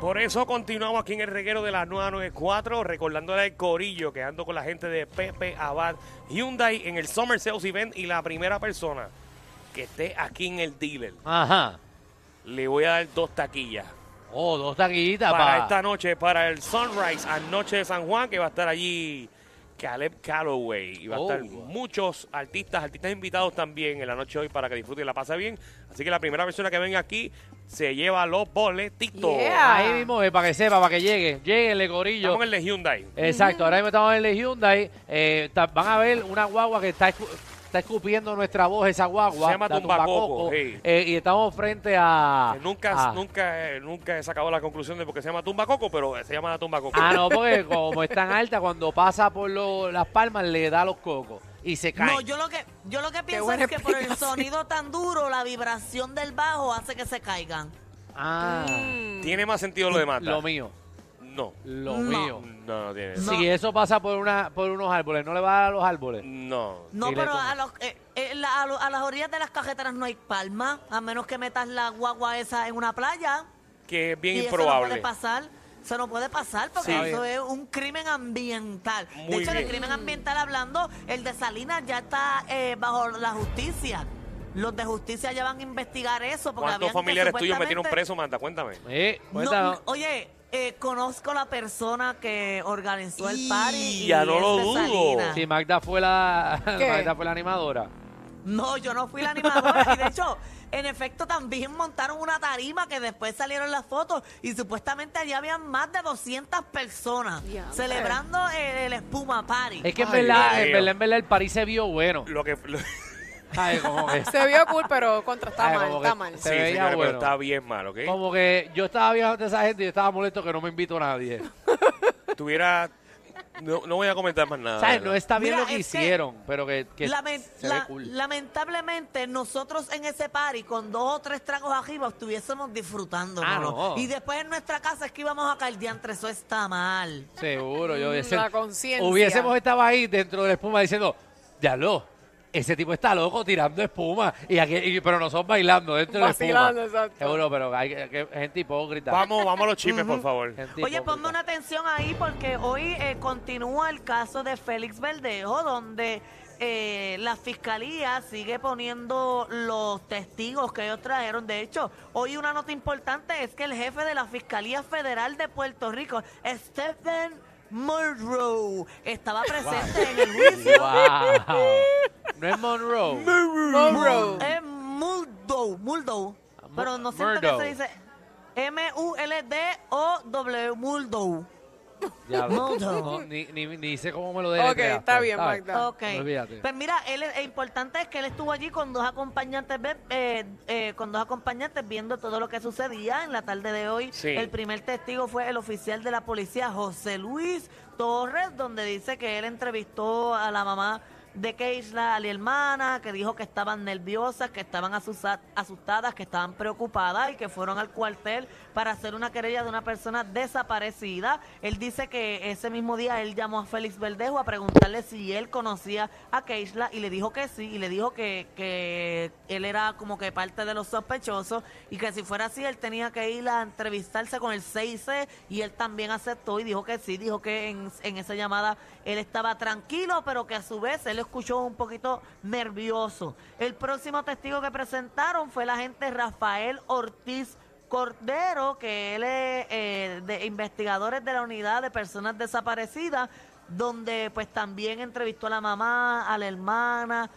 por eso continuamos aquí en el reguero de la 994, recordándole al corillo que ando con la gente de Pepe Abad Hyundai en el Summer Sales Event y la primera persona que esté aquí en el dealer, Ajá. le voy a dar dos taquillas. Oh, dos taquitas para pa. esta noche, para el Sunrise Anoche de San Juan, que va a estar allí Caleb Calloway. Y va a Oh. estar muchos artistas, artistas invitados también en la noche de hoy para que disfruten y la pase bien. Así que la primera persona que venga aquí se lleva los boletitos. Yeah. Ahí mismo, eh, para que sepa, para que llegue. Lléguenle, corillo. Estamos en el de Hyundai. Exacto, ahora mismo estamos en el Hyundai. Eh, van a ver una guagua que está, escu- está escupiendo nuestra voz, esa guagua. Se llama la Tumbacoco, sí. Eh, y estamos frente a... Que nunca, a- nunca, eh, nunca he sacado la conclusión de por qué se llama Tumba Coco, pero se llama la Tumba Coco. Ah, no, porque como es tan alta, cuando pasa por lo- las palmas le da los cocos y se cae. No, yo lo que yo lo que pienso es que por el sonido tan duro, la vibración del bajo hace que se caigan. Ah, Mm. ¿Tiene más sentido lo de Mata? lo mío, No. lo No. mío. No, no tiene. No. Si eso pasa por una por unos árboles, ¿no le va a dar a los árboles? No. No, le pero a, los, eh, eh, la- a, lo- a las orillas de las cajeteras no hay palma, a menos que metas la guagua esa en una playa. Que es bien y eso no improbable. puede pasar. Eso no puede pasar porque Sí. eso es un crimen ambiental. Muy de hecho, bien. el crimen ambiental hablando, el de Salinas ya está eh, bajo la justicia. Los de justicia ya van a investigar eso. Porque ¿Cuántos habían que familiares tuyos metieron supuestamente- preso, Manta? Cuéntame. Eh, No, oye, eh, conozco la persona que organizó el Y party. ya y no es lo dudo. Si Magda fue la ¿Qué? Magda fue la animadora. No, yo no fui la animadora. y de hecho, en efecto, también montaron una tarima que después salieron las fotos y supuestamente allí habían más de 200 personas Diantre. celebrando el, el espuma party. Es que en verdad, en verdad, en verdad el París se vio bueno. Lo que. lo- Ay, como que, Se vio cool, pero contra está Ay, mal, como que está mal. se veía señores, bueno. pero está bien mal, ¿ok? como que yo estaba viendo a esa gente y yo estaba molesto que no me invitó nadie. Tuviera. No, no voy a comentar más nada. ¿Sabes? ¿verdad? No está bien Mira, lo que es que hicieron, pero que, que Lamen- se la- ve cool. Lamentablemente, nosotros en ese party, con dos o tres tragos arriba, estuviésemos disfrutando. Ah, no. Y después en nuestra casa es que íbamos a caer diantre. Eso está mal. Seguro, yo Mm, hubiese- la conciencia. Hubiésemos estado ahí dentro de la espuma diciendo, ya lo, ese tipo está loco tirando espuma, y aquí, y- pero nosotros bailando dentro de espuma. exacto. Seguro, pero hay que- gente hipócrita. Vamos, vamos a los chismes, por favor. Gente Oye, hipócrita. ponme una atención ahí porque hoy eh, continúa el caso de Félix Verdejo, donde eh, la fiscalía sigue poniendo los testigos que ellos trajeron. De hecho, hoy una nota importante es que el jefe de la Fiscalía Federal de Puerto Rico, Stephen Monroe, estaba presente en el juicio. Wow. No es Monroe. Monroe. Es Muldow, Muldow. Pero no siento que se dice M-U-L-D-O-W, Muldow. Ya, no, ni, ni, ni sé cómo me lo Ok, deletreaste, está bien. Magda. Ok. Olvídate. Pues mira, él es, es importante es que él estuvo allí con dos acompañantes, eh, eh, con dos acompañantes viendo todo lo que sucedía en la tarde de hoy. Sí. El primer testigo fue el oficial de la policía, José Luis Torres, donde dice que él entrevistó a la mamá de Keisla, a la hermana, que dijo que estaban nerviosas, que estaban asustadas, que estaban preocupadas y que fueron al cuartel para hacer una querella de una persona desaparecida. Él dice que ese mismo día él llamó a Félix Verdejo a preguntarle si él conocía a Keisla y le dijo que sí, y le dijo que, que él era como que parte de los sospechosos y que si fuera así él tenía que ir a entrevistarse con el 6C y él también aceptó y dijo que sí, dijo que en, en esa llamada él estaba tranquilo, pero que a su vez él escuchó un poquito nervioso. El próximo testigo que presentaron fue el agente Rafael Ortiz Cordero, que él es eh, de investigadores de la unidad de personas desaparecidas, donde pues también entrevistó a la mamá, a la hermana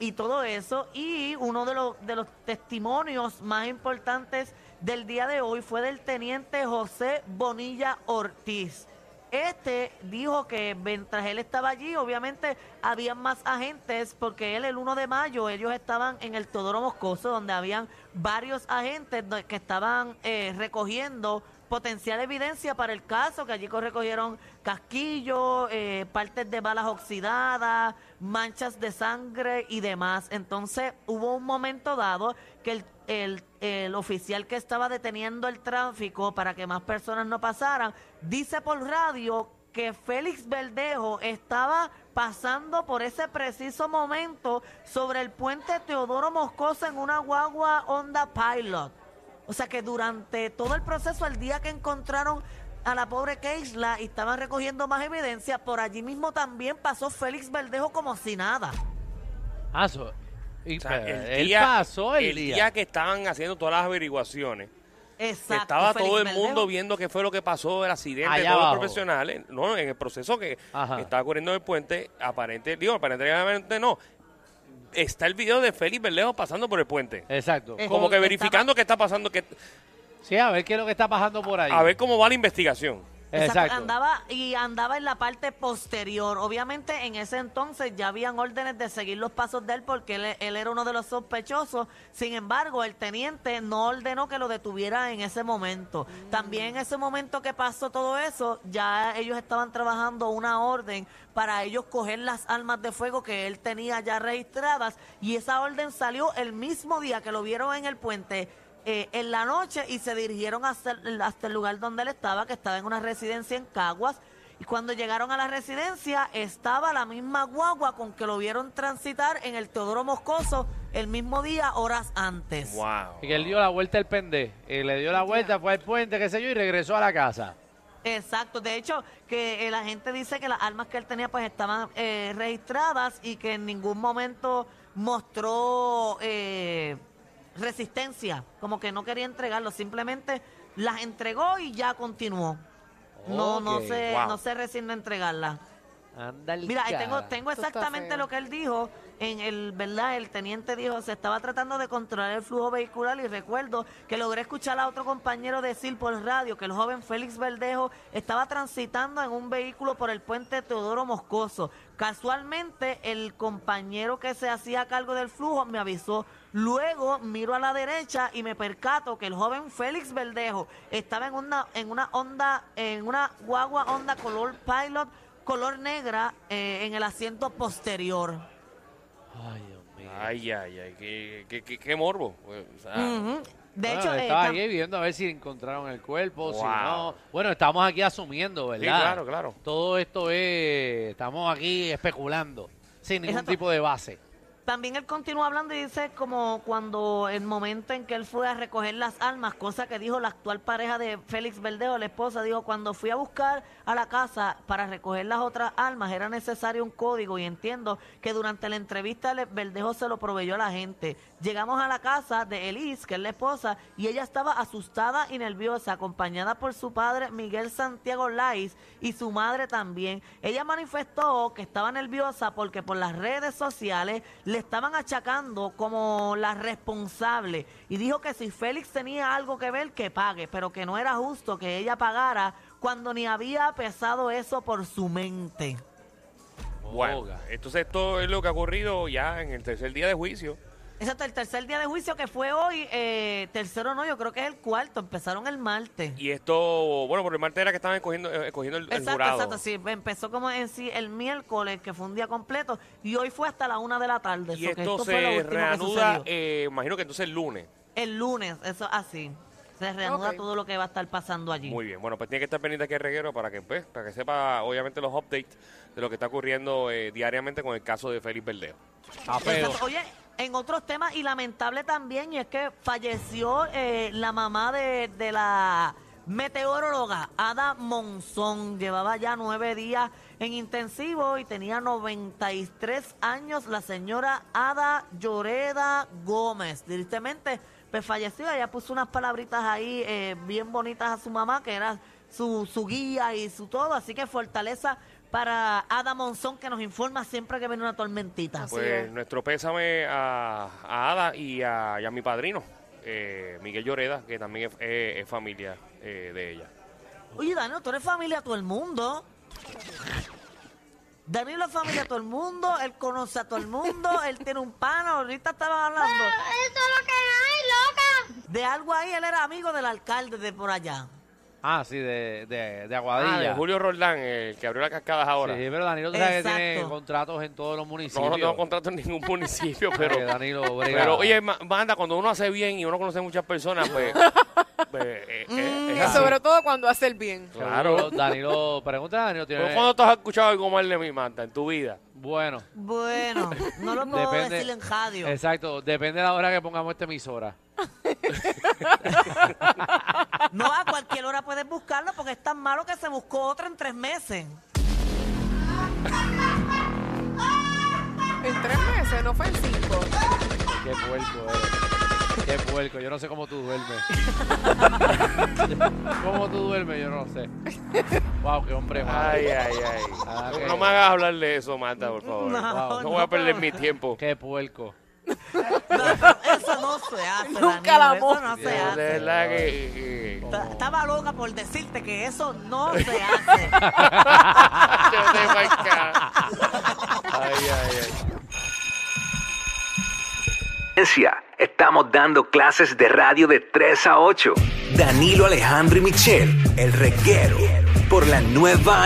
y todo eso. Y uno de los, de los testimonios más importantes del día de hoy fue del teniente José Bonilla Ortiz. Este dijo que mientras él estaba allí, obviamente habían más agentes, porque él el 1 de mayo, ellos estaban en el Teodoro Moscoso, donde habían varios agentes que estaban eh, recogiendo potencial evidencia para el caso, que allí co- recogieron casquillos, eh, partes de balas oxidadas, manchas de sangre y demás. Entonces hubo un momento dado que el, el- el oficial que estaba deteniendo el tráfico para que más personas no pasaran, dice por radio que Félix Verdejo estaba pasando por ese preciso momento sobre el puente Teodoro Moscoso en una guagua Honda Pilot. O sea que durante todo el proceso, el día que encontraron a la pobre Keisla y estaban recogiendo más evidencia, por allí mismo también pasó Félix Verdejo como si nada. Ah, y- O sea, pero el él día, pasó el, el día que estaban haciendo todas las averiguaciones, que estaba todo el mundo viendo qué fue lo que pasó, el accidente, Allá todos abajo. los profesionales, no, en el proceso que Ajá. estaba ocurriendo en el puente, aparente, digo, aparentemente no, está el video de Félix Berlejo pasando por el puente. Exacto. Como que estaba- verificando qué está pasando, que, Sí, a ver qué es lo que está pasando por ahí. a ver cómo va la investigación. Exacto. Andaba y andaba en la parte posterior. Obviamente en ese entonces ya habían órdenes de seguir los pasos de él porque él, él era uno de los sospechosos. Sin embargo, el teniente no ordenó que lo detuviera en ese momento. También en ese momento que pasó todo eso, ya ellos estaban trabajando una orden para ellos coger las armas de fuego que él tenía ya registradas y esa orden salió el mismo día que lo vieron en el puente eh, en la noche y se dirigieron hasta el, hasta el lugar donde él estaba, que estaba en una residencia en Caguas. Y cuando llegaron a la residencia, estaba la misma guagua con que lo vieron transitar en el Teodoro Moscoso el mismo día, horas antes. Wow. Y que él dio la vuelta el pende. Y le dio la vuelta, fue al puente, qué sé yo, y regresó a la casa. Exacto, de hecho, que eh, la gente dice que las armas que él tenía pues estaban eh, registradas y que en ningún momento mostró eh, resistencia, como que no quería entregarlo, simplemente las entregó y ya continuó. No, no se, wow. no se resignó a entregarla. Mira, ahí cara. tengo, tengo Esto está exactamente feo. lo que él dijo. En el, ¿verdad? El teniente dijo, se estaba tratando de controlar el flujo vehicular y recuerdo que logré escuchar a otro compañero decir por radio que el joven Félix Verdejo estaba transitando en un vehículo por el puente Teodoro Moscoso. Casualmente, el compañero que se hacía cargo del flujo me avisó. Luego miro a la derecha y me percato que el joven Félix Verdejo estaba en una, en una onda, en una guagua onda color pilot color negra eh, en el asiento posterior. Ay, Dios mío. Ay, ay, ay, qué, qué, qué- qué morbo. O sea. De Bueno, hecho, eh, estaba tam- aquí viendo a ver si encontraron el cuerpo, si no. Bueno, estamos aquí asumiendo, ¿verdad? Sí, claro, claro. Todo esto es. Estamos aquí especulando, sin ningún Exacto. tipo de base. También él continúa hablando y dice como cuando el momento en que él fue a recoger las armas, cosa que dijo la actual pareja de Félix Verdejo, la esposa, dijo, cuando fui a buscar a la casa para recoger las otras armas era necesario un código y entiendo que durante la entrevista Verdejo se lo proveyó a la gente. Llegamos a la casa de Elise, que es la esposa, y ella estaba asustada y nerviosa, acompañada por su padre Miguel Santiago Lais y su madre también. Ella manifestó que estaba nerviosa porque por las redes sociales le estaban achacando como la responsable y dijo que si Félix tenía algo que ver, que pague, pero que no era justo que ella pagara cuando ni había pesado eso por su mente. Bueno, entonces esto es lo que ha ocurrido ya en el tercer día de juicio. Exacto, el tercer día de juicio que fue hoy, eh, tercero no, yo creo que es el cuarto, empezaron el martes. Y esto, bueno, por el martes era que estaban escogiendo, eh, escogiendo el, el Exacto, jurado. exacto, sí, empezó como en sí el miércoles, que fue un día completo, y hoy fue hasta la una de la tarde. Y so que esto, fue lo se que reanuda, eh, imagino que entonces el lunes. El lunes, eso así. Se reanuda todo lo que va a estar pasando allí. Muy bien, bueno, pues tiene que estar pendiente aquí el reguero para que, pues, para que sepa, obviamente, los updates de lo que está ocurriendo eh, diariamente con el caso de Félix. Está feo. Exacto. Oye, en otros temas, y lamentable también, y es que falleció eh, la mamá de, de la meteoróloga Ada Monzón. Llevaba ya nueve días en intensivo y tenía 93 años la señora Ada Lloreda Gómez. Tristemente, pues falleció. Ella puso unas palabritas ahí eh, bien bonitas a su mamá, que era su, su guía y su todo. Así que fortaleza para Ada Monzón, que nos informa siempre que viene una tormentita. Así Pues es. nuestro pésame a, a Ada y a, y a mi padrino, eh, Miguel Lloreda, que también es, es- es familia eh, de ella. Oye, Danilo, tú eres familia a todo el mundo. Danilo es familia a todo el mundo, él conoce a todo el mundo, él tiene un pana, ahorita estaban hablando Eso es lo que hay, loca. de algo ahí, él era amigo del alcalde de por allá. Ah, sí, de, de, de Ah, de Aguadilla. Julio Roldán, el que abrió las cascadas ahora. Sí, pero Danilo tú sabes que tiene contratos en todos los no, municipios. no tengo contrato en ningún municipio, Porque pero... Danilo brega. Pero, oye, ma- banda, cuando uno hace bien y uno conoce muchas personas, pues... pues, eh, eh, es así. sobre todo cuando hace el bien. Claro. Danilo, pregúntale a Danilo. Tiene, ¿Pero ¿Cuándo tú has escuchado algo mal de mi manta en tu vida? Bueno, Bueno, no lo puedo Depende- decir en radio. exacto. Depende de la hora que pongamos esta emisora. No, a cualquier hora puedes buscarlo porque es tan malo que se buscó otra en tres meses. En tres meses, no fue en cinco. Qué puerco eres. Qué puerco. Yo no sé cómo tú duermes. ¿Cómo tú duermes? Yo no sé. Wow, qué hombre malo. Ay, ay, ay. Ah, no, ok. no me hagas hablar de eso, Marta, por favor. No, No, no, voy a perder mi tiempo. Qué puerco. No, eso no se hace. Nunca la Eso no se hace. que... que- Estaba loca por decirte que eso no se hace. Yo te voy a Ay, ay, ay. Estamos dando clases de radio de 3 a 8. Danilo Alejandro y Michelle, el reguero, por la nueva